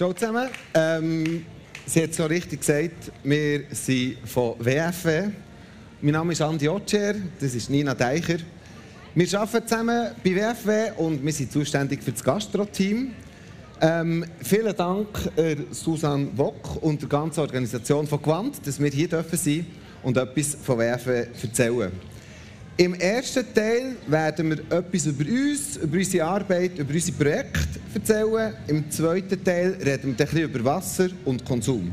Ciao zusammen. Ähm, sie hat es so richtig gesagt, wir sind von WFW. Mein Name ist Andi Otscher, das ist Nina Deicher. Wir arbeiten zusammen bei WFW und wir sind zuständig für das Gastro-Team. Ähm, vielen Dank äh, Susanne Wock und der ganzen Organisation von Quant, dass wir hier dürfen sein und etwas von WFW erzählen. Im ersten Teil werden wir etwas über uns, über unsere Arbeit, über unsere Projekte erzählen. Im zweiten Teil reden wir ein bisschen über Wasser und Konsum.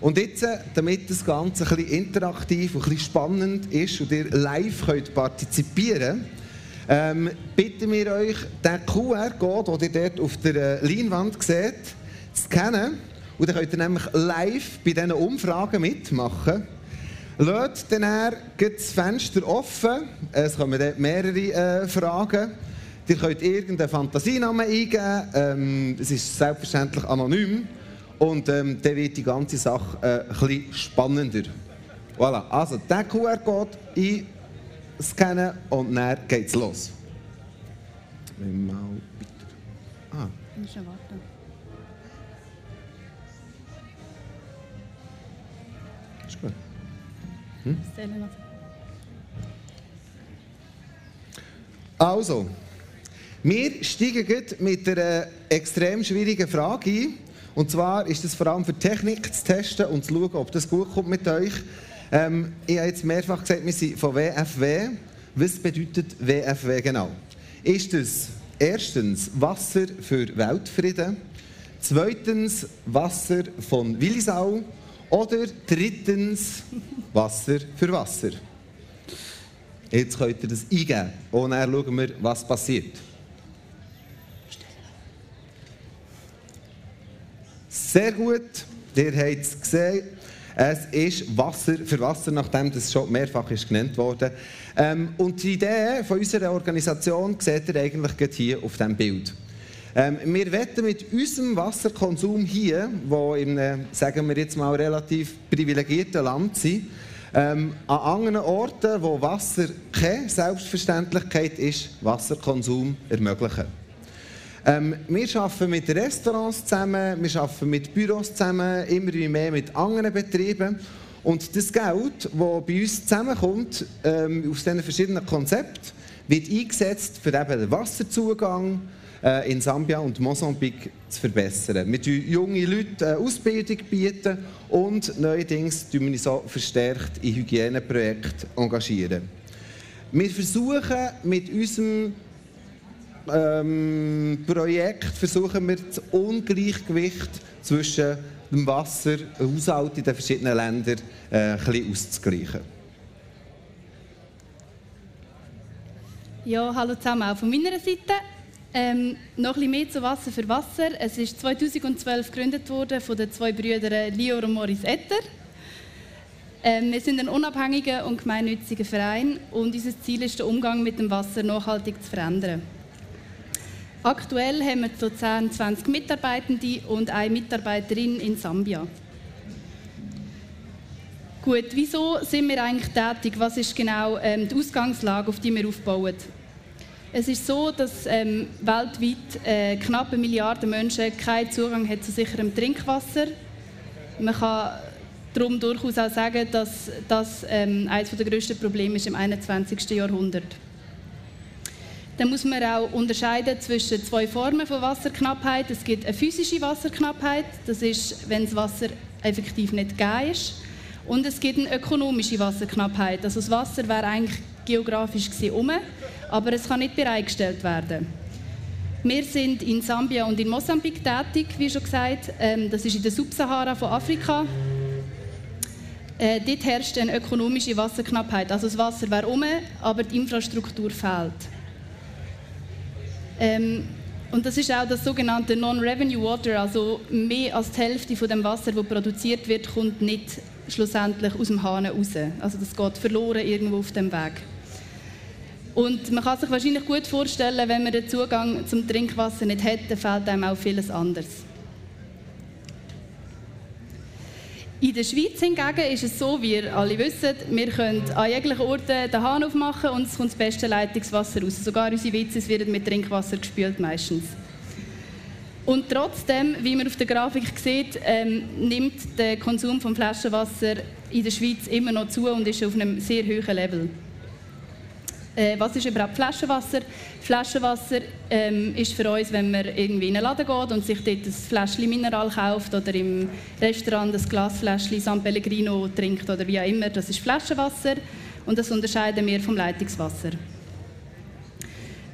Und jetzt, damit das Ganze ein bisschen interaktiv und ein bisschen spannend ist und ihr live könnt partizipieren ähm, bitten wir euch, den QR-Code, den ihr dort auf der Leinwand seht, zu scannen. Und dann könnt ihr nämlich live bei diesen Umfragen mitmachen. Lasst dann das Fenster offen. Es kommen dann mehrere äh, Fragen. Ihr könnt irgendeinen Fantasienamen eingeben. Ähm, es ist selbstverständlich anonym. Und ähm, dann wird die ganze Sache äh, ein spannender. Voilà, also den QR-Code einscannen und dann geht's los. Mal weiter. Ah. Muss warten. Hm? Also, wir steigen mit einer extrem schwierigen Frage ein. Und zwar ist es vor allem für Technik zu testen und zu schauen, ob das gut kommt mit euch. Ähm, ich habe jetzt mehrfach gesagt, wir sind von WFW. Was bedeutet WFW genau? Ist es erstens Wasser für Weltfrieden, zweitens Wasser von Willisau oder drittens Wasser für Wasser. Jetzt könnt ihr das eingeben und dann schauen wir, was passiert. Sehr gut, ihr habt es gesehen. Es ist Wasser für Wasser, nachdem das schon mehrfach ist genannt wurde. Ähm, und die Idee von unserer Organisation seht ihr eigentlich hier auf diesem Bild. Ähm, wir wetten mit unserem Wasserkonsum hier, wo in einem, sagen wir jetzt mal, relativ privilegierten Land sind, ähm, an anderen Orten, wo Wasser keine Selbstverständlichkeit ist, Wasserkonsum ermöglichen. Ähm, wir arbeiten mit Restaurants zusammen, wir arbeiten mit Büros zusammen, immer mehr mit anderen Betrieben. Und das Geld, das bei uns zusammenkommt, ähm, aus diesen verschiedenen Konzepten, wird eingesetzt für eben den Wasserzugang, äh, in Sambia und Mosambik zu verbessern. Wir bieten junge Leute eine Ausbildung bieten und neuerdings engagieren wir so verstärkt in Hygieneprojekte. Engagieren. Wir versuchen mit unserem ähm, Projekt versuchen wir das Ungleichgewicht zwischen dem Wasser, dem Haushalt in den verschiedenen Ländern äh, ein bisschen auszugleichen. Ja, hallo zusammen auch von meiner Seite. Ähm, noch ein bisschen mehr zu Wasser für Wasser. Es ist 2012 gegründet worden von den zwei Brüdern Lior und Maurice Etter. Ähm, wir sind ein unabhängiger und gemeinnütziger Verein und unser Ziel ist, den Umgang mit dem Wasser nachhaltig zu verändern. Aktuell haben wir so 10, 20 Mitarbeitende und eine Mitarbeiterin in Sambia. Gut, wieso sind wir eigentlich tätig? Was ist genau ähm, die Ausgangslage, auf die wir aufbauen? Es ist so, dass ähm, weltweit äh, knapp eine Menschen keinen Zugang haben zu sicherem Trinkwasser. Man kann darum durchaus auch sagen, dass das ähm, eines der grössten Probleme ist im 21. Jahrhundert. Dann muss man auch unterscheiden zwischen zwei Formen von Wasserknappheit. Es gibt eine physische Wasserknappheit, das ist, wenn das Wasser effektiv nicht gegeben ist. Und es gibt eine ökonomische Wasserknappheit. Also das Wasser wäre eigentlich geografisch gesehen um, aber es kann nicht bereitgestellt werden. Wir sind in Sambia und in Mosambik tätig, wie schon gesagt. Ähm, das ist in der Subsahara von Afrika. Äh, dort herrscht eine ökonomische Wasserknappheit. Also das Wasser wäre um, aber die Infrastruktur fehlt. Ähm, und das ist auch das sogenannte Non-Revenue Water, also mehr als die Hälfte von dem Wasser, das produziert wird, kommt nicht schlussendlich aus dem Hahn raus. Also das geht verloren irgendwo auf dem Weg. Und man kann sich wahrscheinlich gut vorstellen, wenn man den Zugang zum Trinkwasser nicht hätte, fehlt einem auch vieles anderes. In der Schweiz hingegen ist es so, wie ihr alle wisst, wir können an jeglichen Orten den Hahn aufmachen und es kommt das beste Leitungswasser raus. Sogar unsere WCs werden mit Trinkwasser gespült meistens. Und trotzdem, wie man auf der Grafik sieht, ähm, nimmt der Konsum von Flaschenwasser in der Schweiz immer noch zu und ist auf einem sehr hohen Level. Äh, was ist überhaupt Flaschenwasser? Flaschenwasser ähm, ist für uns, wenn man irgendwie in einen Laden geht und sich dort ein Fläschchen Mineral kauft oder im Restaurant ein Glasfläschchen San Pellegrino trinkt oder wie auch immer, das ist Flaschenwasser und das unterscheiden wir vom Leitungswasser.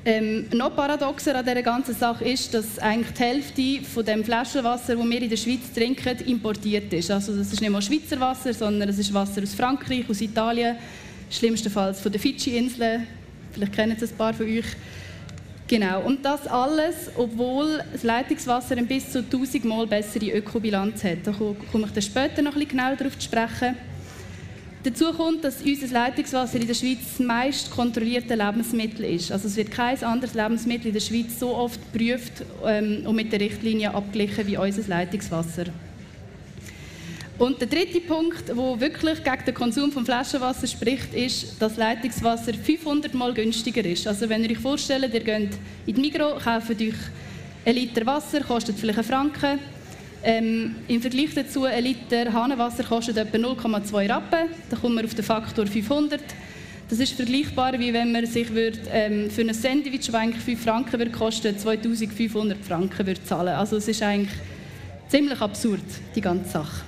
Ähm, noch paradoxer an dieser ganzen Sache ist, dass eigentlich die Hälfte von dem Flaschenwasser, das wir in der Schweiz trinken, importiert ist. Also das ist nicht mal Schweizer Wasser, sondern es ist Wasser aus Frankreich, aus Italien, schlimmstenfalls von den Fidschi-Inseln. Vielleicht kennen es ein paar von euch. Genau, und das alles, obwohl das Leitungswasser ein bis zu 1000 Mal bessere Ökobilanz hat. Da komme ich dann später noch ein bisschen genauer darauf zu sprechen. Dazu kommt, dass unser Leitungswasser in der Schweiz das meist kontrollierte Lebensmittel ist. Also es wird kein anderes Lebensmittel in der Schweiz so oft geprüft ähm, und mit der Richtlinie abgeglichen wie unser Leitungswasser. Und der dritte Punkt, der wirklich gegen den Konsum von Flaschenwasser spricht, ist, dass Leitungswasser 500 Mal günstiger ist. Also wenn ihr euch vorstellt, ihr geht in die Migros, kauft euch ein Liter Wasser, kostet vielleicht einen Franken. Ähm, Im Vergleich dazu, ein Liter Hahnenwasser kostet etwa 0,2 Rappen. Da kommt man auf den Faktor 500. Das ist vergleichbar, wie wenn man sich würd, ähm, für ein Sandwich, das eigentlich 5 Franken würde kosten, 2500 Franken würde zahlen. Also es ist eigentlich ziemlich absurd, die ganze Sache.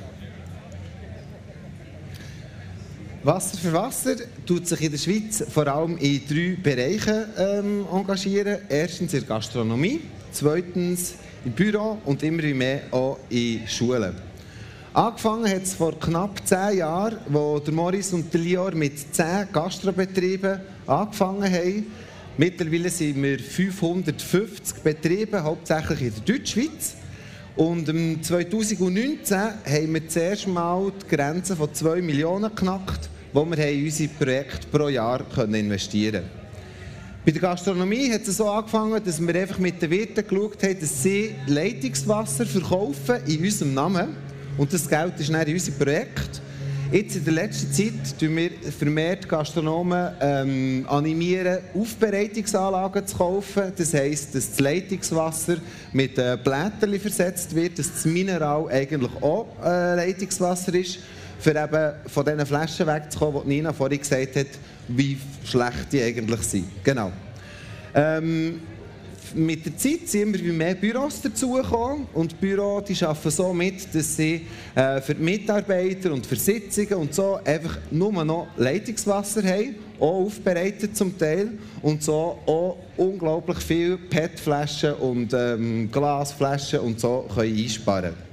Wasser für Wasser tut sich in der Schweiz vor allem in drei Bereichen ähm, engagieren. Erstens in der Gastronomie, zweitens im Büro und immer mehr auch in Schulen. Angefangen hat es vor knapp zehn Jahren, wo der Morris und der Lior mit zehn Gastrobetrieben angefangen haben. Mittlerweile sind wir 550 Betriebe, hauptsächlich in der Deutschschweiz. Und 2019 haben wir zuerst mal die Grenze von 2 Millionen geknackt wo wir in unsere Projekte pro Jahr investieren können. Bei der Gastronomie hat es so angefangen, dass wir einfach mit den Wirten geschaut haben, dass sie Leitungswasser verkaufen in unserem Namen. Und das Geld ist dann in unser Projekt. Jetzt in der letzten Zeit tun wir vermehrt Gastronomen ähm, animieren, Aufbereitungsanlagen zu kaufen. Das heisst, dass das Leitungswasser mit äh, Blättern versetzt wird, dass das Mineral eigentlich auch äh, Leitungswasser ist für eben von diesen Flaschen wegzukommen, die Nina vorhin gesagt hat, wie schlecht die eigentlich sind. Genau. Ähm, mit der Zeit sind immer mehr Büros dazugekommen und die Büros die arbeiten so mit, dass sie äh, für die Mitarbeiter und für Sitzungen und so einfach nur noch Leitungswasser haben, auch aufbereitet zum Teil und so auch unglaublich viele PET-Flaschen und ähm, Glasflaschen und so können einsparen können.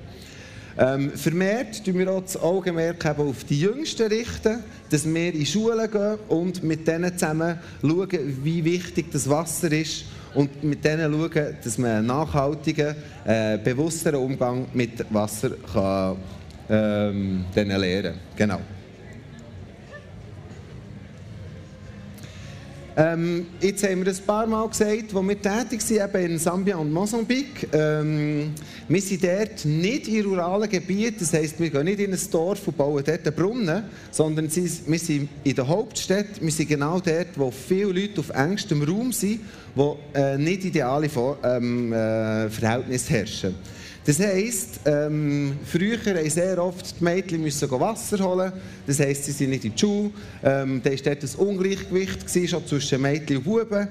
Ähm, vermehrt tun wir auch das Augenmerk auf die Jüngsten richten, dass wir in Schulen gehen und mit denen zusammen schauen, wie wichtig das Wasser ist und mit denen schauen, dass man einen nachhaltigen, äh, bewussteren Umgang mit Wasser kann, ähm, lernen kann. Genau. Ähm, jetzt haben wir ein paar Mal gesagt, wo wir tätig sind, eben in Sambia und Mosambik. Ähm, wir sind dort nicht in ruralen Gebieten, das heisst, wir gehen nicht in ein Dorf und bauen dort einen Brunnen, sondern wir sind in der Hauptstadt, wir sind genau dort, wo viele Leute auf engstem Raum sind, wo äh, nicht ideale ähm, äh, Verhältnisse herrschen. Das heisst, ähm, früher mussten sehr oft die Mädchen müssen Wasser holen. Das heisst, sie sind nicht in die Schule. Ähm, da war dort ein Ungleichgewicht gewesen, schon zwischen Mädchen und Buben.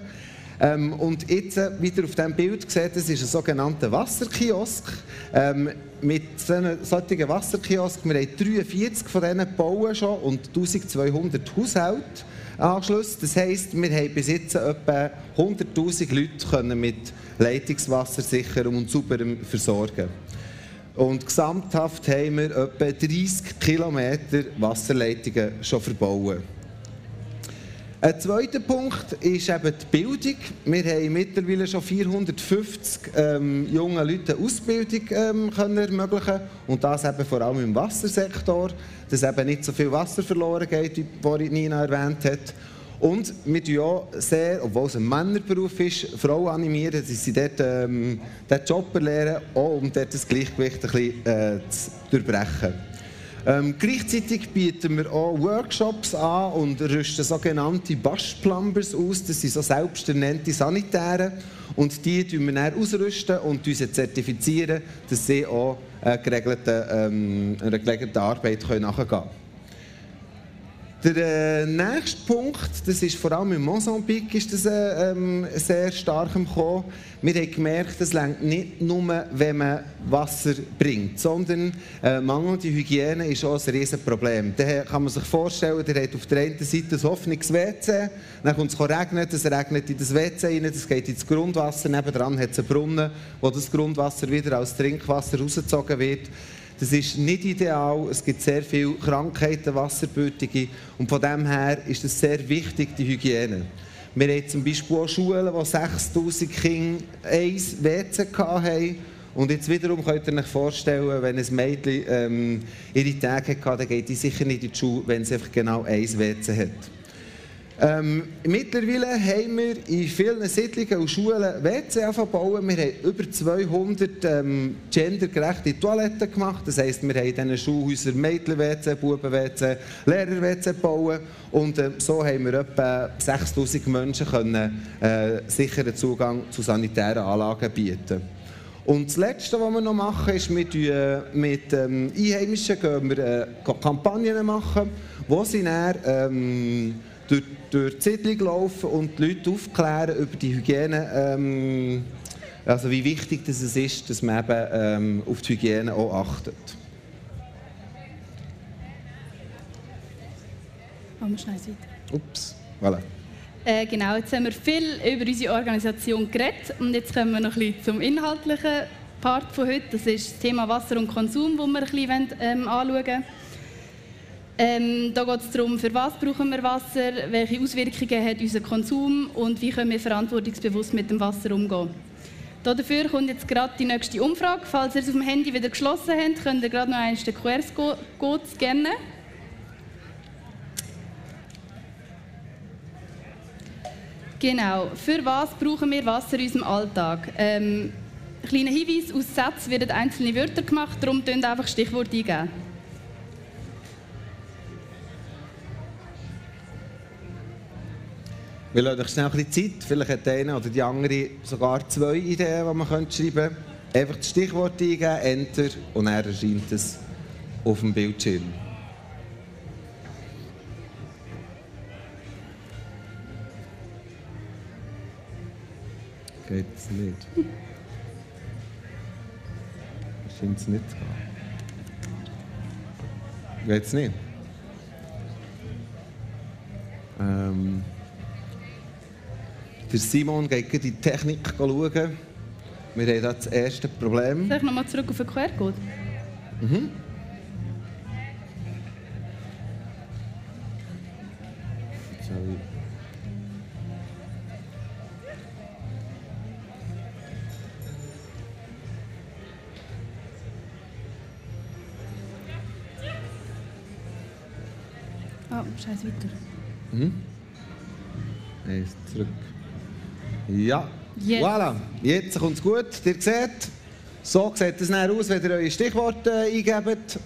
Ähm, und jetzt, äh, wieder auf diesem Bild gesehen, das ist ein sogenannter Wasserkiosk. Ähm, mit solchen Wasserkiosk, wir haben 43 von denen bauen schon und 1200 Haushalte. Anschluss. Das heisst, wir haben bis jetzt etwa 100'000 Leute können mit Leitungswasser sicher und sauber versorgen. Und gesamthaft haben wir etwa 30 Kilometer Wasserleitungen schon verbaut. Ein zweiter Punkt ist eben die Bildung. Wir haben mittlerweile schon 450 ähm, jungen Leuten Ausbildung ähm, können ermöglichen und das eben vor allem im Wassersektor, dass eben nicht so viel Wasser verloren geht, wie Nina erwähnt hat. Und wir tun auch sehr, obwohl es ein Männerberuf ist, Frauen animieren, dass sie dort ähm, den Job lernen, auch um dort das Gleichgewicht ein bisschen äh, zu durchbrechen. Ähm, gleichzeitig bieten wir auch Workshops an und rüsten sogenannte Bush-Plumbers aus. Das sind so selbsternannte Sanitäre. Und die tun wir dann ausrüsten und uns zertifizieren, dass sie auch äh, geregelte, ähm, einer geregelten Arbeit nachgehen können. Der äh, nächste Punkt, das ist vor allem in Mosambik ist das, äh, ähm, sehr stark im Kommen. Wir haben gemerkt, es reicht nicht nur, wenn man Wasser bringt, sondern äh, mangelnde Hygiene ist auch ein riesiges Problem. Da kann man sich vorstellen, der hat auf der einen Seite ein offenes WC, dann kommt es regnen, es regnet in das WC rein, das geht ins Grundwasser, nebenan hat es einen Brunnen, wo das Grundwasser wieder als Trinkwasser rausgezogen wird. Das ist nicht ideal. Es gibt sehr viele Krankheiten, Wasserbütige. Und von dem her ist es sehr wichtig, die Hygiene. Wir haben zum Beispiel auch Schulen, wo 6000 Kinder ein WC hatten. Und jetzt wiederum könnt ihr euch vorstellen, wenn ein Mädchen ähm, ihre Tage hatte, dann geht sie sicher nicht in die Schule, wenn sie einfach genau ein WC hat. Ähm, mittlerweile haben wir in vielen Siedlungen und Schulen WC bauen. Wir haben über 200 ähm, gendergerechte Toiletten gemacht. Das heisst, wir haben in diesen Schulhäusern Mädchen-WC, Buben-WC, Lehrer-WC bauen. Und äh, so haben wir etwa 6000 Menschen können, äh, sicheren Zugang zu sanitären Anlagen bieten. Und das Letzte, was wir noch machen, ist, mit, äh, mit ähm, Einheimischen gehen wir, äh, Kampagnen machen, wo sie dann, ähm, durch, durch die Siedlung laufen und die Leute aufklären über die Hygiene, ähm, also wie wichtig das ist, dass man eben ähm, auf die Hygiene auch achtet. Machen wir schnell weiter. Ups, voilà. Äh, genau, jetzt haben wir viel über unsere Organisation geredet und jetzt kommen wir noch ein bisschen zum inhaltlichen Part von heute. Das ist das Thema Wasser und Konsum, das wir ein bisschen ähm, anschauen wollen. Ähm, da geht es darum, für was brauchen wir Wasser, welche Auswirkungen hat unser Konsum und wie können wir verantwortungsbewusst mit dem Wasser umgehen. Dafür kommt jetzt gerade die nächste Umfrage. Falls ihr es auf dem Handy wieder geschlossen habt, könnt ihr gerade noch eins den QR-Code scannen. Genau. Für was brauchen wir Wasser in unserem Alltag? Ähm, kleiner Hinweis: Aus Sätzen werden einzelne Wörter gemacht, darum einfach Stichwort eingeben. Wir lassen euch schnell ein bisschen Zeit. Vielleicht hat eine oder die andere sogar zwei Ideen, die man schreiben könnte. Einfach das Stichwort eingeben, Enter, und dann erscheint es auf dem Bildschirm. Geht es nicht? Scheint es nicht zu gehen. Geht es nicht? Ähm der Simon geht in die Technik schauen. Wir haben das erste Problem. Soll ich nochmal zurück auf den QR-Code? Mhm. Sorry. Ah, oh, scheiß weiter. Mhm. Ja, yes. voilà. Jetzt kommt es gut. Ihr seht, so sieht es dann aus, wenn ihr eure Stichworte äh, eingebt.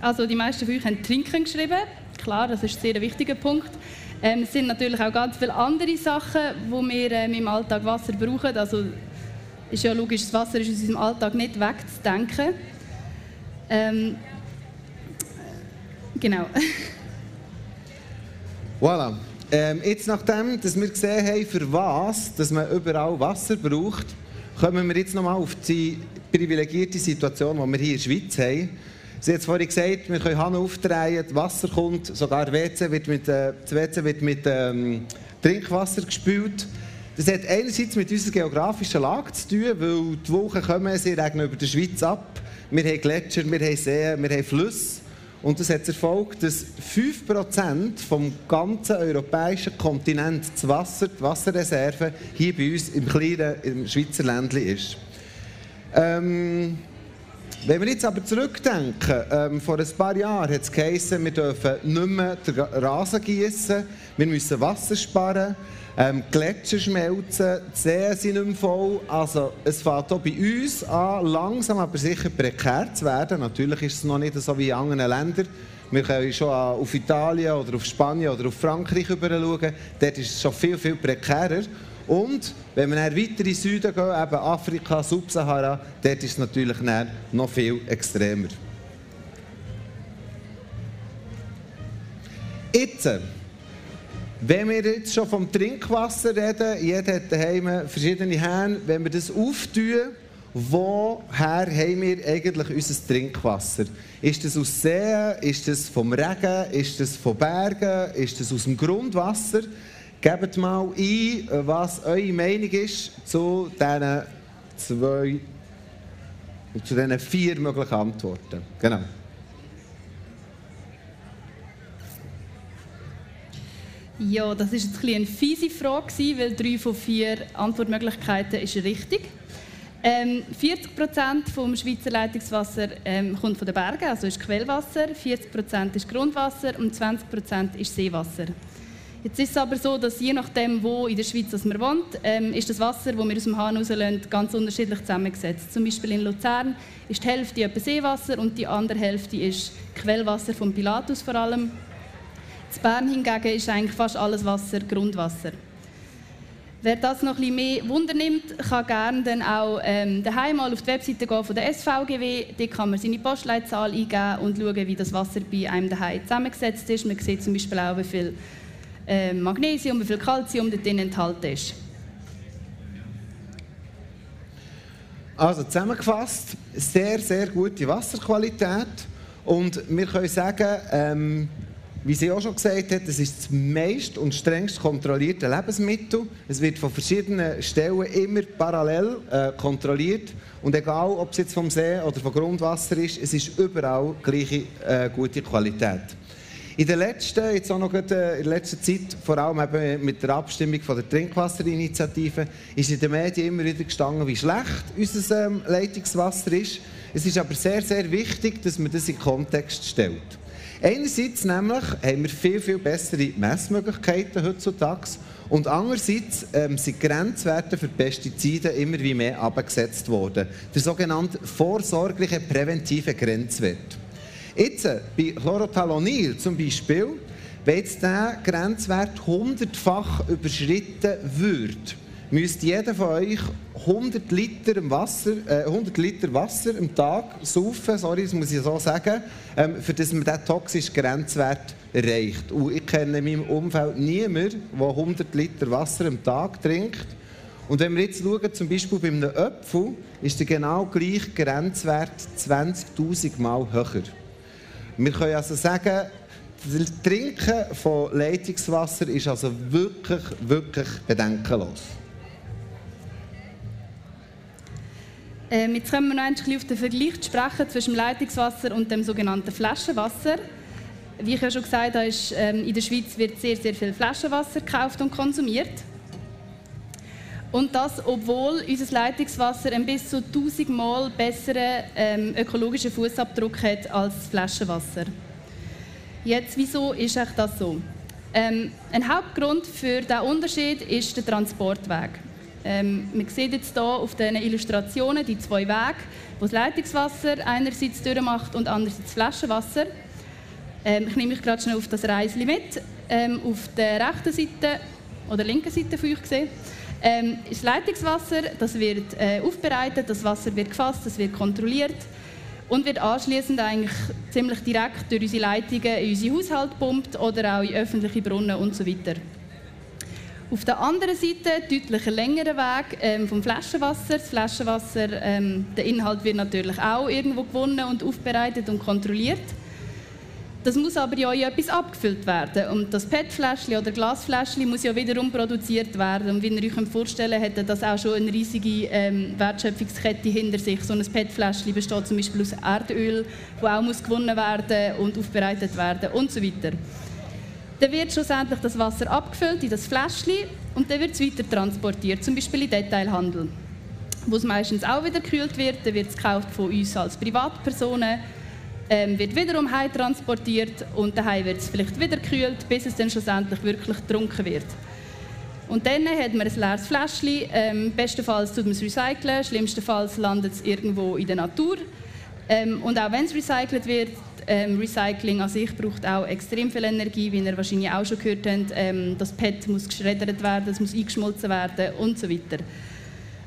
Also die meisten von euch haben Trinken geschrieben. Klar, das ist ein sehr wichtiger Punkt. Ähm, es sind natürlich auch ganz viele andere Sachen, wo wir ähm, im Alltag Wasser brauchen. Also ist ja logisch, das Wasser ist aus unserem Alltag nicht wegzudenken. Ähm, genau. Voilà. Ähm, jetzt nachdem dass wir gesehen haben, für was dass man überall Wasser braucht, kommen wir jetzt nochmal auf die privilegierte Situation, die wir hier in der Schweiz haben. Sie hat vorhin gesagt, wir können Hahn aufdrehen, das Wasser kommt, sogar WC wird mit, äh, das WC wird mit ähm, Trinkwasser gespült. Das hat einerseits mit unserer geografischen Lage zu tun, weil die Wochen kommen, sie regnen über der Schweiz ab. Wir haben Gletscher, wir haben Seen, wir haben Flüsse. Und das hat erfolgt, dass 5% vom ganzen europäischen Kontinent das Wasser, die Wasserreserve hier bei uns im kleinen im Schweizer Ländli ist. Ähm, wenn wir jetzt aber zurückdenken, ähm, vor ein paar Jahren hat es geheißen, wir dürfen nicht mehr den Rasen gießen, wir müssen Wasser sparen. Ähm, Gletscher schmelzen, die Seen sind nicht mehr voll. Also es fängt auch bei uns an, langsam aber sicher prekär zu werden. Natürlich ist es noch nicht so wie in anderen Ländern. Wir können schon auf Italien oder auf Spanien oder auf Frankreich schauen. Dort ist es schon viel, viel prekärer. Und wenn wir weiter in den Süden gehen, eben Afrika, Subsahara, dort ist es natürlich noch viel extremer. Jetzt, wenn wir jetzt schon vom Trinkwasser reden, jeder hat daheim verschiedene Hähne, wenn wir das auftun, woher haben wir eigentlich unser Trinkwasser? Ist das aus Seen? Ist das vom Regen? Ist das von Bergen? Ist das aus dem Grundwasser? Gebt mal ein, was eure Meinung ist zu diesen zwei, zu diesen vier möglichen Antworten. Genau. Ja, das war jetzt eine fiese Frage, weil drei von vier Antwortmöglichkeiten ist richtig. Ähm, 40 Prozent vom Schweizer Leitungswasser ähm, kommt von den Bergen, also ist Quellwasser. 40 Prozent ist Grundwasser und 20 Prozent ist Seewasser. Jetzt ist es aber so, dass je nachdem, wo in der Schweiz man wohnt, ähm, ist das Wasser, das wir aus dem Hahn rauslassen, ganz unterschiedlich zusammengesetzt. Zum Beispiel in Luzern ist die Hälfte etwa Seewasser und die andere Hälfte ist Quellwasser vom Pilatus vor allem. In Bern hingegen ist eigentlich fast alles Wasser Grundwasser. Wer das noch ein mehr Wunder nimmt, kann gerne dann auch ähm, daheim mal auf die Webseite gehen von der SVGW. Dort kann man seine Postleitzahl eingeben und schauen, wie das Wasser bei einem daheim zusammengesetzt ist. Man sieht zum Beispiel auch, wie viel äh, Magnesium, wie viel Calcium dort enthalten ist. Also zusammengefasst, sehr, sehr gute Wasserqualität. Und wir können sagen, ähm, wie sie auch schon gesagt hat, es ist das meist und strengst kontrollierte Lebensmittel. Es wird von verschiedenen Stellen immer parallel äh, kontrolliert. Und egal, ob es jetzt vom See oder vom Grundwasser ist, es ist überall gleiche äh, gute Qualität. In der letzten, jetzt auch noch in der letzten Zeit, vor allem eben mit der Abstimmung von der Trinkwasserinitiative, ist in den Medien immer wieder gestanden, wie schlecht unser ähm, Leitungswasser ist. Es ist aber sehr, sehr wichtig, dass man das in Kontext stellt. Einerseits nämlich haben wir viel, viel bessere Messmöglichkeiten heutzutage und andererseits ähm, sind Grenzwerte für Pestizide immer wie mehr abgesetzt worden. Der sogenannte vorsorgliche präventive Grenzwert. Jetzt, äh, bei Chlorothalonil zum Beispiel, wenn jetzt dieser Grenzwert hundertfach überschritten würde, müsste jeder von euch 100 Liter Wasser, äh, 100 Liter Wasser am Tag saufen, sorry, das muss ich so sagen, ähm, für das man diesen toxischen Grenzwert erreicht. Und ich kenne in meinem Umfeld niemanden, der 100 Liter Wasser am Tag trinkt. Und wenn wir jetzt schauen, zum Beispiel bei einem Apfel, ist der genau gleiche Grenzwert 20.000 Mal höher. Wir können also sagen, das Trinken von Leitungswasser ist also wirklich, wirklich bedenkenlos. Ähm, jetzt kommen wir noch ein bisschen auf den Vergleich zu sprechen zwischen dem Leitungswasser und dem sogenannten Flaschenwasser. Wie ich ja schon gesagt habe, ist, ähm, in der Schweiz wird sehr, sehr viel Flaschenwasser gekauft und konsumiert. Und das, obwohl unser Leitungswasser ein bis zu 1000 Mal besseren ähm, ökologischen Fußabdruck hat als Flaschenwasser. Jetzt, wieso ist das so? Ähm, ein Hauptgrund für diesen Unterschied ist der Transportweg. Ähm, man sieht jetzt hier auf diesen Illustrationen die zwei Wege, wo das Leitungswasser einerseits durchmacht und andererseits Flaschenwasser. Ähm, ich nehme mich gerade schnell auf das Reisli mit. Ähm, auf der rechten Seite oder linken Seite von euch gesehen ähm, ist Leitungswasser. Das wird äh, aufbereitet, das Wasser wird gefasst, das wird kontrolliert und wird anschließend eigentlich ziemlich direkt durch unsere Leitungen in unsere Haushalte gepumpt oder auch in öffentliche Brunnen und so weiter. Auf der anderen Seite deutlich ein längerer Weg ähm, vom Flaschenwasser. Das Flaschenwasser, ähm, der Inhalt wird natürlich auch irgendwo gewonnen und aufbereitet und kontrolliert. Das muss aber ja in etwas abgefüllt werden. Und das PET-Fläschchen oder Glasfläschchen muss ja wiederum produziert werden. Und wie ihr euch vorstellen könnt, hat das auch schon eine riesige ähm, Wertschöpfungskette hinter sich. So ein PET-Fläschchen besteht zum Beispiel aus Erdöl, das auch muss gewonnen werden und aufbereitet werden und so weiter. Dann wird schlussendlich das Wasser abgefüllt in das Fläschchen und dann wird es weiter transportiert, zum Beispiel in Detailhandel, wo es meistens auch wieder gekühlt wird. Dann wird es gekauft von uns als Privatpersonen, ähm, wird wiederum heim transportiert und daheim wird es vielleicht wieder gekühlt, bis es dann schlussendlich wirklich getrunken wird. Und dann hat man ein leeres Fläschchen. Ähm, bestenfalls tut man es recyceln, schlimmstenfalls landet es irgendwo in der Natur. Ähm, und auch wenn es recycelt wird, ähm, Recycling an sich braucht auch extrem viel Energie, wie ihr wahrscheinlich auch schon gehört habt. Ähm, das PET muss geschreddert werden, es muss eingeschmolzen werden und so weiter.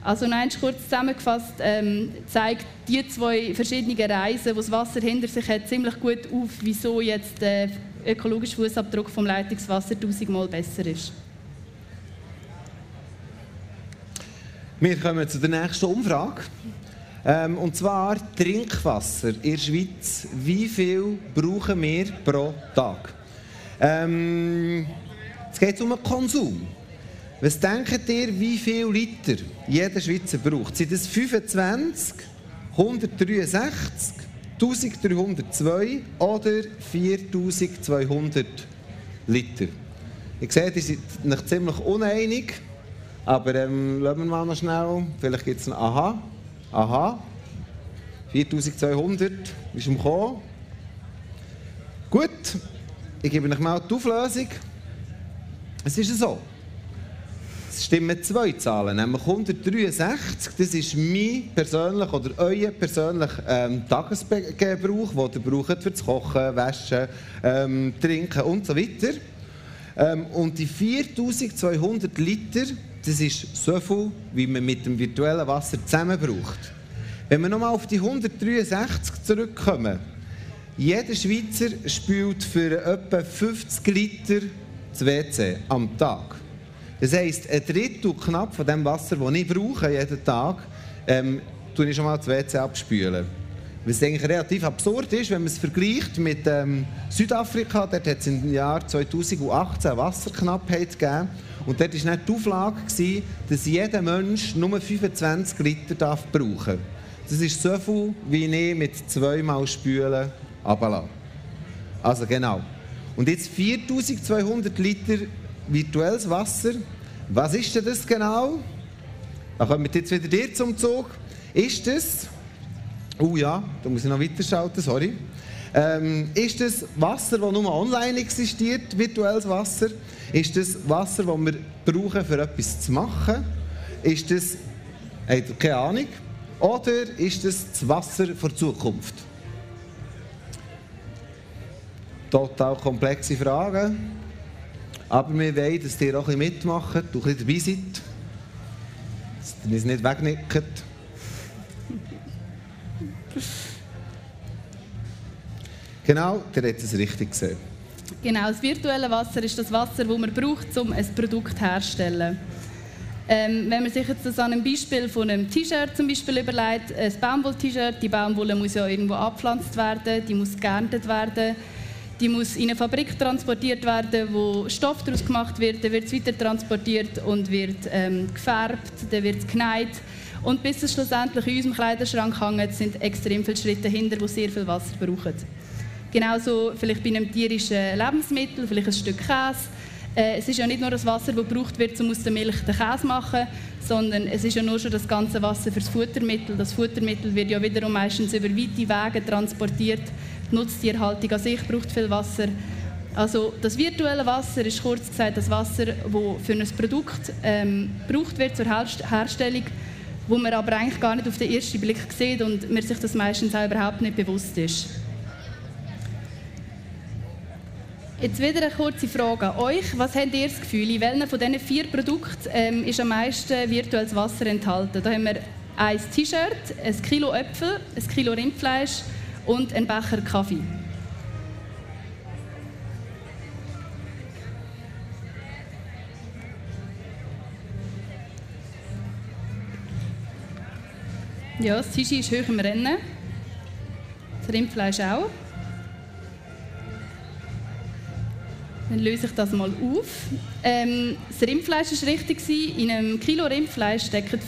Also noch kurz zusammengefasst ähm, zeigt die zwei verschiedenen Reisen, wo das Wasser hinter sich hat, ziemlich gut auf, wieso jetzt der ökologische Fußabdruck vom Leitungswasser tausendmal besser ist. Wir kommen zu der nächsten Umfrage. Ähm, und zwar Trinkwasser in der Schweiz. Wie viel brauchen wir pro Tag? Ähm, es geht um den Konsum. Was denkt ihr, wie viel Liter jeder Schweizer braucht? Sind das 25, 163, 1302 oder 4200 Liter? Ich sehe, ihr seid euch ziemlich uneinig, aber ähm, lassen wir mal noch schnell. Vielleicht gibt es ein Aha. Aha. 4200 ist umgekommen. Gut, ich gebe euch mal die Auflösung. Es ist so es stimmen zwei Zahlen, nämlich 163, das ist mein persönlicher oder euer persönlicher ähm, Tagesgebrauch, den ihr braucht für das Kochen, Waschen, ähm, Trinken und so weiter. Ähm, und die 4200 Liter, das ist so viel, wie man mit dem virtuellen Wasser zusammen braucht. Wenn wir nochmal auf die 163 zurückkommen, jeder Schweizer spült für etwa 50 Liter das WC am Tag. Das heisst, ein Drittel knapp von dem Wasser, das ich brauche jeden Tag, ähm, tue ich schon mal das WC abspülen. Was eigentlich relativ absurd ist, wenn man es vergleicht mit ähm, Südafrika, dort hat es im Jahr 2018 Wasserknappheit gegeben. Und dort war nicht die Auflage, gewesen, dass jeder Mensch nur 25 Liter darf brauchen Das ist so viel, wie ich mit zweimal Spülen runterlasse. Also genau. Und jetzt 4200 Liter virtuelles Wasser. Was ist denn das genau? Da kommt jetzt wieder dir zum Zug. Ist das, oh ja, da muss ich noch weiterschalten, sorry. Ähm, ist das Wasser, das nur online existiert, virtuelles Wasser? Ist das Wasser, das wir brauchen, für etwas zu machen? Ist das, habt keine Ahnung? Oder ist das das Wasser der Zukunft? Total komplexe Fragen. Aber wir wollen, dass ihr auch ein bisschen mitmacht, ein bisschen dabei seid. Dass ihr nicht wegnickt. Genau, der hat es richtig gesehen. Genau, das virtuelle Wasser ist das Wasser, das man braucht, um ein Produkt herzustellen. Ähm, wenn man sich jetzt das an einem Beispiel von einem T-Shirt zum Beispiel überlegt, ein Baumwoll-T-Shirt, die Baumwolle muss ja irgendwo abgepflanzt werden, die muss geerntet werden die muss in eine Fabrik transportiert werden, wo Stoff daraus gemacht wird, dann wird es weiter transportiert und wird ähm, gefärbt, dann wird es geneigt. Und bis es schlussendlich in unserem Kleiderschrank hängt, sind extrem viele Schritte dahinter, die sehr viel Wasser brauchen. Genauso vielleicht bei einem tierischen Lebensmittel, vielleicht ein Stück Käse. Äh, es ist ja nicht nur das Wasser, das gebraucht wird, um aus der Milch den Käse zu machen, sondern es ist ja nur schon das ganze Wasser für das Futtermittel. Das Futtermittel wird ja wiederum meistens über weite Wege transportiert die Nutztierhaltung an sich braucht viel Wasser. Also das virtuelle Wasser ist kurz gesagt das Wasser, das für ein Produkt ähm, gebraucht wird zur Herstellung, wo man aber eigentlich gar nicht auf den ersten Blick sieht und mir sich das meistens auch überhaupt nicht bewusst ist. Jetzt wieder eine kurze Frage an euch. Was habt ihr das Gefühl, in welchen von diesen vier Produkten ähm, ist am meisten virtuelles Wasser enthalten? Da haben wir ein T-Shirt, ein Kilo Äpfel, ein Kilo Rindfleisch, und ein Becher Kaffee. Ja, das Tischi ist hoch im Rennen. Das Rindfleisch auch. Dann löse ich das mal auf. Ähm, das Rindfleisch war richtig. In einem Kilo Rindfleisch stecken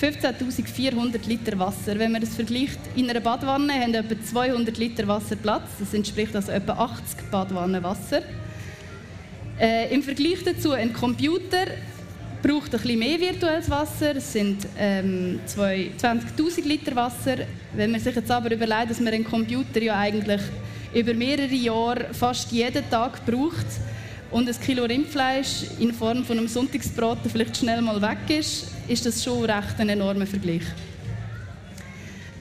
15.400 Liter Wasser. Wenn man das vergleicht, in einer Badwanne haben etwa 200 Liter Wasser Platz. Das entspricht also etwa 80 Badwannen Wasser. Äh, Im Vergleich dazu ein Computer braucht ein bisschen mehr virtuelles Wasser. Es sind ähm, 20.000 Liter Wasser. Wenn man sich jetzt aber überlegt, dass man einen Computer ja eigentlich über mehrere Jahre fast jeden Tag braucht und ein Kilo Rindfleisch in Form von einem Sonntagsbraten vielleicht schnell mal weg ist, ist das schon recht ein enormer Vergleich.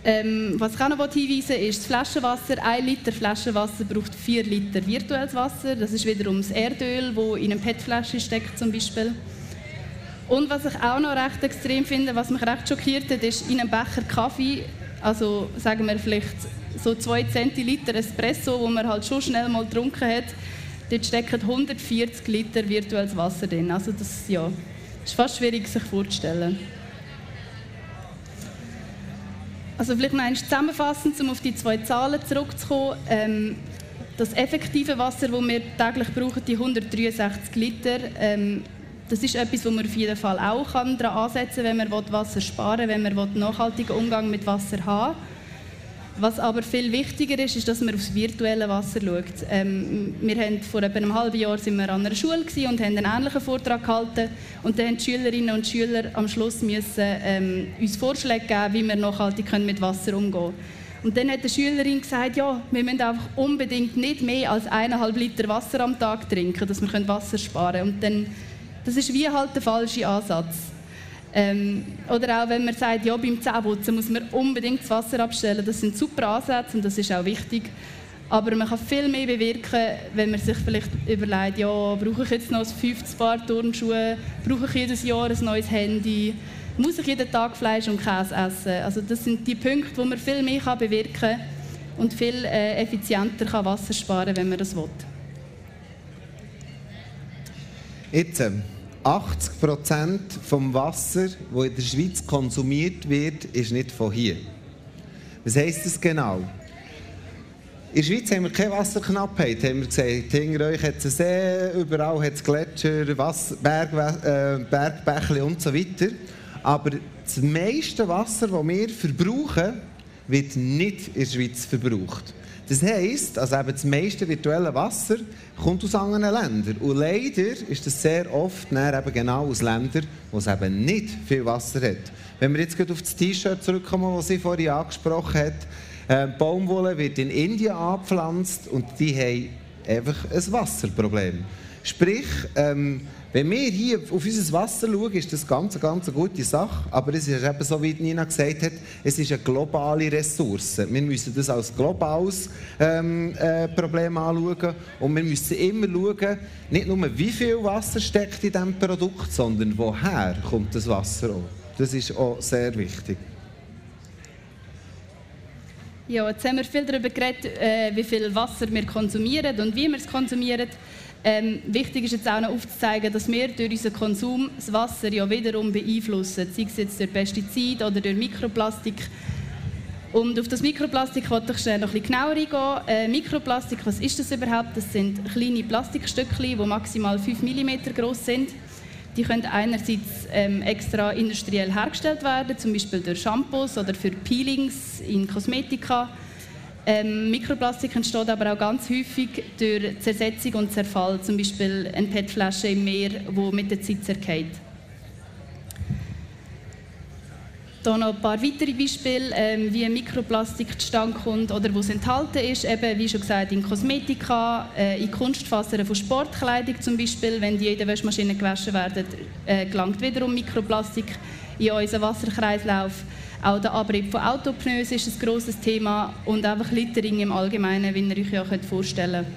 Ähm, was ich auch noch hinweisen ist das Flaschenwasser. Ein Liter Flaschenwasser braucht 4 Liter virtuelles Wasser. Das ist wiederum das Erdöl, das in einer PET-Flasche steckt zum Beispiel. Und was ich auch noch recht extrem finde, was mich recht schockiert hat, ist in einem Becher Kaffee, also sagen wir vielleicht so 2 Zentiliter Espresso, wo man halt schon schnell mal getrunken hat, dort stecken 140 Liter virtuelles Wasser drin. Also das ja, ist fast schwierig sich vorzustellen. Also vielleicht noch zusammenfassend, um auf die zwei Zahlen zurückzukommen. Ähm, das effektive Wasser, das wir täglich brauchen, die 163 Liter, ähm, das ist etwas, wo man auf jeden Fall auch daran ansetzen kann, wenn man Wasser sparen will, wenn man nachhaltigen Umgang mit Wasser haben will. Was aber viel wichtiger ist, ist, dass man aufs virtuelle Wasser schaut. Ähm, wir haben vor etwa einem halben Jahr sind wir an einer Schule und haben einen ähnlichen Vortrag gehalten. Und dann haben die Schülerinnen und Schüler am Schluss müssen, ähm, uns Vorschläge geben, wie wir nachhaltig können mit Wasser umgehen können. Und dann hat die Schülerin gesagt, ja, wir müssen einfach unbedingt nicht mehr als eineinhalb Liter Wasser am Tag trinken, dass wir Wasser sparen können. Und dann, das ist wie halt der falsche Ansatz. Ähm, oder auch wenn man sagt, ja, beim Zähneputzen muss man unbedingt das Wasser abstellen. Das sind super Ansätze und das ist auch wichtig. Aber man kann viel mehr bewirken, wenn man sich vielleicht überlegt, ja, brauche ich jetzt noch ein 50 Paar Turnschuhe, brauche ich jedes Jahr ein neues Handy, muss ich jeden Tag Fleisch und Käse essen. Also das sind die Punkte, wo man viel mehr kann bewirken kann und viel äh, effizienter kann Wasser sparen wenn man das will. Jetzt, ähm, 80 Prozent vom Wasser, das in der Schweiz konsumiert wird, ist nicht von hier. Was heisst das genau? In der Schweiz haben wir keine Wasserknappheit, haben wir gesagt. Hinter euch hat es See, überall hat es Gletscher, Wasser, Berg, äh, und so weiter. Aber das meiste Wasser, das wir verbrauchen, wird nicht in der Schweiz verbraucht. Das heisst, also eben das meiste virtuelle Wasser kommt aus anderen Ländern. Und leider ist das sehr oft eben genau aus Ländern, wo es eben nicht viel Wasser hat. Wenn wir jetzt auf das T-Shirt zurückkommen, das sie vorhin angesprochen hat, äh, Baumwolle wird in Indien angepflanzt und die haben einfach ein Wasserproblem. Sprich, ähm, wenn wir hier auf unser Wasser schauen, ist das ganz, ganz eine gute Sache. Aber es ist eben so, wie Nina gesagt hat, es ist eine globale Ressource. Wir müssen das als globales ähm, äh, Problem anschauen. Und wir müssen immer schauen, nicht nur wie viel Wasser steckt in diesem Produkt, sondern woher kommt das Wasser auch. Das ist auch sehr wichtig. Ja, jetzt haben wir viel darüber geredet, äh, wie viel Wasser wir konsumieren und wie wir es konsumieren. Ähm, wichtig ist jetzt auch noch aufzuzeigen, dass wir durch unseren Konsum das Wasser ja wiederum beeinflussen, sei es jetzt durch Pestizide oder durch Mikroplastik. Und auf das Mikroplastik wollte ich schnell noch ein genauer eingehen. Äh, Mikroplastik, was ist das überhaupt? Das sind kleine Plastikstückchen, die maximal 5 mm groß sind. Die können einerseits ähm, extra industriell hergestellt werden, zum Beispiel durch Shampoos oder für Peelings in Kosmetika. Ähm, Mikroplastik entsteht aber auch ganz häufig durch Zersetzung und Zerfall, zum Beispiel eine PET-Flasche im Meer, die mit der Zeit zerfällt. Hier noch ein paar weitere Beispiele, ähm, wie Mikroplastik zustande kommt oder wo es enthalten ist. Eben, wie schon gesagt, in Kosmetika, äh, in Kunstfasern von Sportkleidung zum Beispiel. Wenn die in der Waschmaschine gewaschen werden, äh, gelangt wiederum Mikroplastik in unseren Wasserkreislauf. Auch der Abrieb von Autopneus ist ein grosses Thema und einfach Littering im Allgemeinen, wie ihr euch ja vorstellen könnt.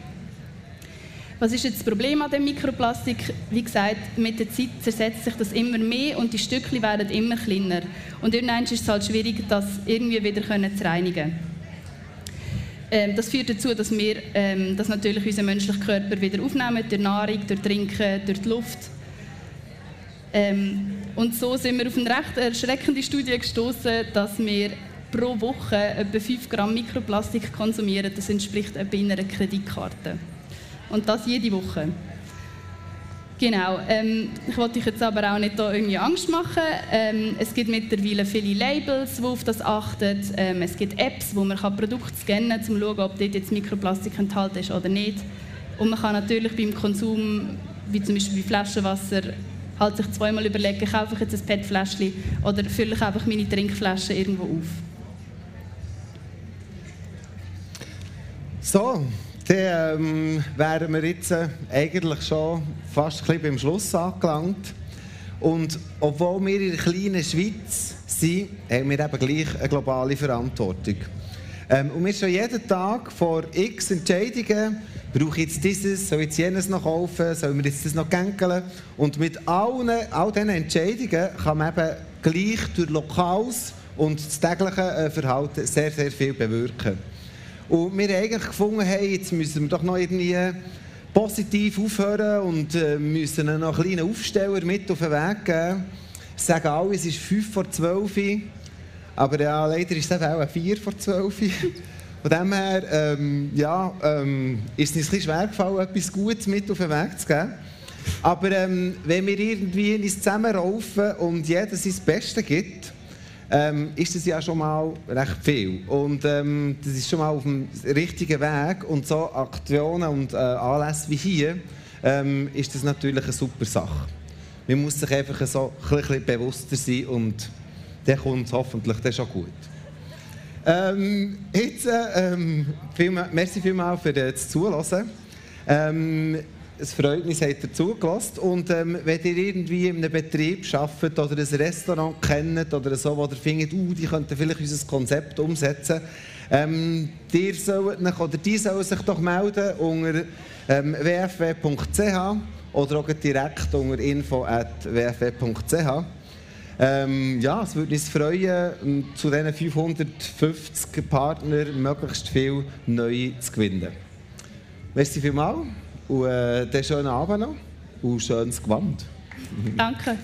Was ist jetzt das Problem an dem Mikroplastik? Wie gesagt, mit der Zeit zersetzt sich das immer mehr und die Stückchen werden immer kleiner. Und irgendwann ist es halt schwierig, das irgendwie wieder zu reinigen. Ähm, das führt dazu, dass wir ähm, das natürlich unseren menschlichen Körper wieder aufnehmen, durch Nahrung, durch Trinken, durch die Luft. Ähm, und so sind wir auf eine recht erschreckende Studie gestoßen, dass wir pro Woche etwa 5 Gramm Mikroplastik konsumieren. Das entspricht etwa einer Kreditkarte. Und das jede Woche. Genau. Ähm, ich wollte euch jetzt aber auch nicht da irgendwie Angst machen. Ähm, es gibt mittlerweile viele Labels, die auf das achten. Ähm, es gibt Apps, wo man Produkte scannen kann, um zu schauen, ob dort jetzt Mikroplastik enthalten ist oder nicht. Und man kann natürlich beim Konsum, wie zum Beispiel bei Flaschenwasser, halt sich zweimal überlegen, kaufe ich jetzt ein PET-Fläschchen oder fülle ich einfach meine Trinkflasche irgendwo auf. So, Dann ähm, wären wir jetzt äh, eigentlich schon fast ein beim Schluss angelangt. Und obwohl wir in der kleinen Schweiz sind, haben wir eben gleich eine globale Verantwortung. Ähm, und wir stehen jeden Tag vor x Entscheidungen. Brauche ich jetzt dieses, soll jetzt jenes noch kaufen, soll wir jetzt das noch gänkeln? Und mit allen, all diesen Entscheidungen kann man eben gleich durch Lokals und das tägliche äh, Verhalten sehr, sehr viel bewirken. Und wir haben eigentlich gefunden, hey, jetzt müssen wir doch noch irgendwie positiv aufhören und äh, müssen noch einen kleinen Aufsteller mit auf den Weg geben. Sagen alle, es ist 5 vor 12 Uhr, aber ja, leider ist es auch 4 vor 12 Uhr. Von dem her ähm, ja, ähm, ist es ein schwer gefallen, etwas Gutes mit auf den Weg zu geben. Aber ähm, wenn wir irgendwie uns zusammenraufen und jeder sein Bestes gibt, ähm, ist das ja schon mal recht viel. Und ähm, das ist schon mal auf dem richtigen Weg. Und so Aktionen und äh, Anlässe wie hier ähm, ist das natürlich eine super Sache. Man muss sich einfach so ein bisschen bewusster sein und dann kommt es hoffentlich dann schon gut. Ähm, jetzt, äh, ähm, viel, merci vielmals für das Zuhören. Ähm, es freut mich, dass ihr zugelassen Und ähm, wenn ihr irgendwie in einem Betrieb arbeitet oder ein Restaurant kennt oder so, wo ihr findet, uh, die könnten vielleicht unser Konzept umsetzen, ähm, die sollen, oder die sollen sich doch melden unter ähm, wfw.ch oder auch direkt unter info.wfw.ch. Ähm, ja, es würde uns freuen, ähm, zu diesen 550 Partnern möglichst viel neue zu gewinnen. Merci vielmals und äh, einen schönen Abend noch und schönes Gewand. Danke.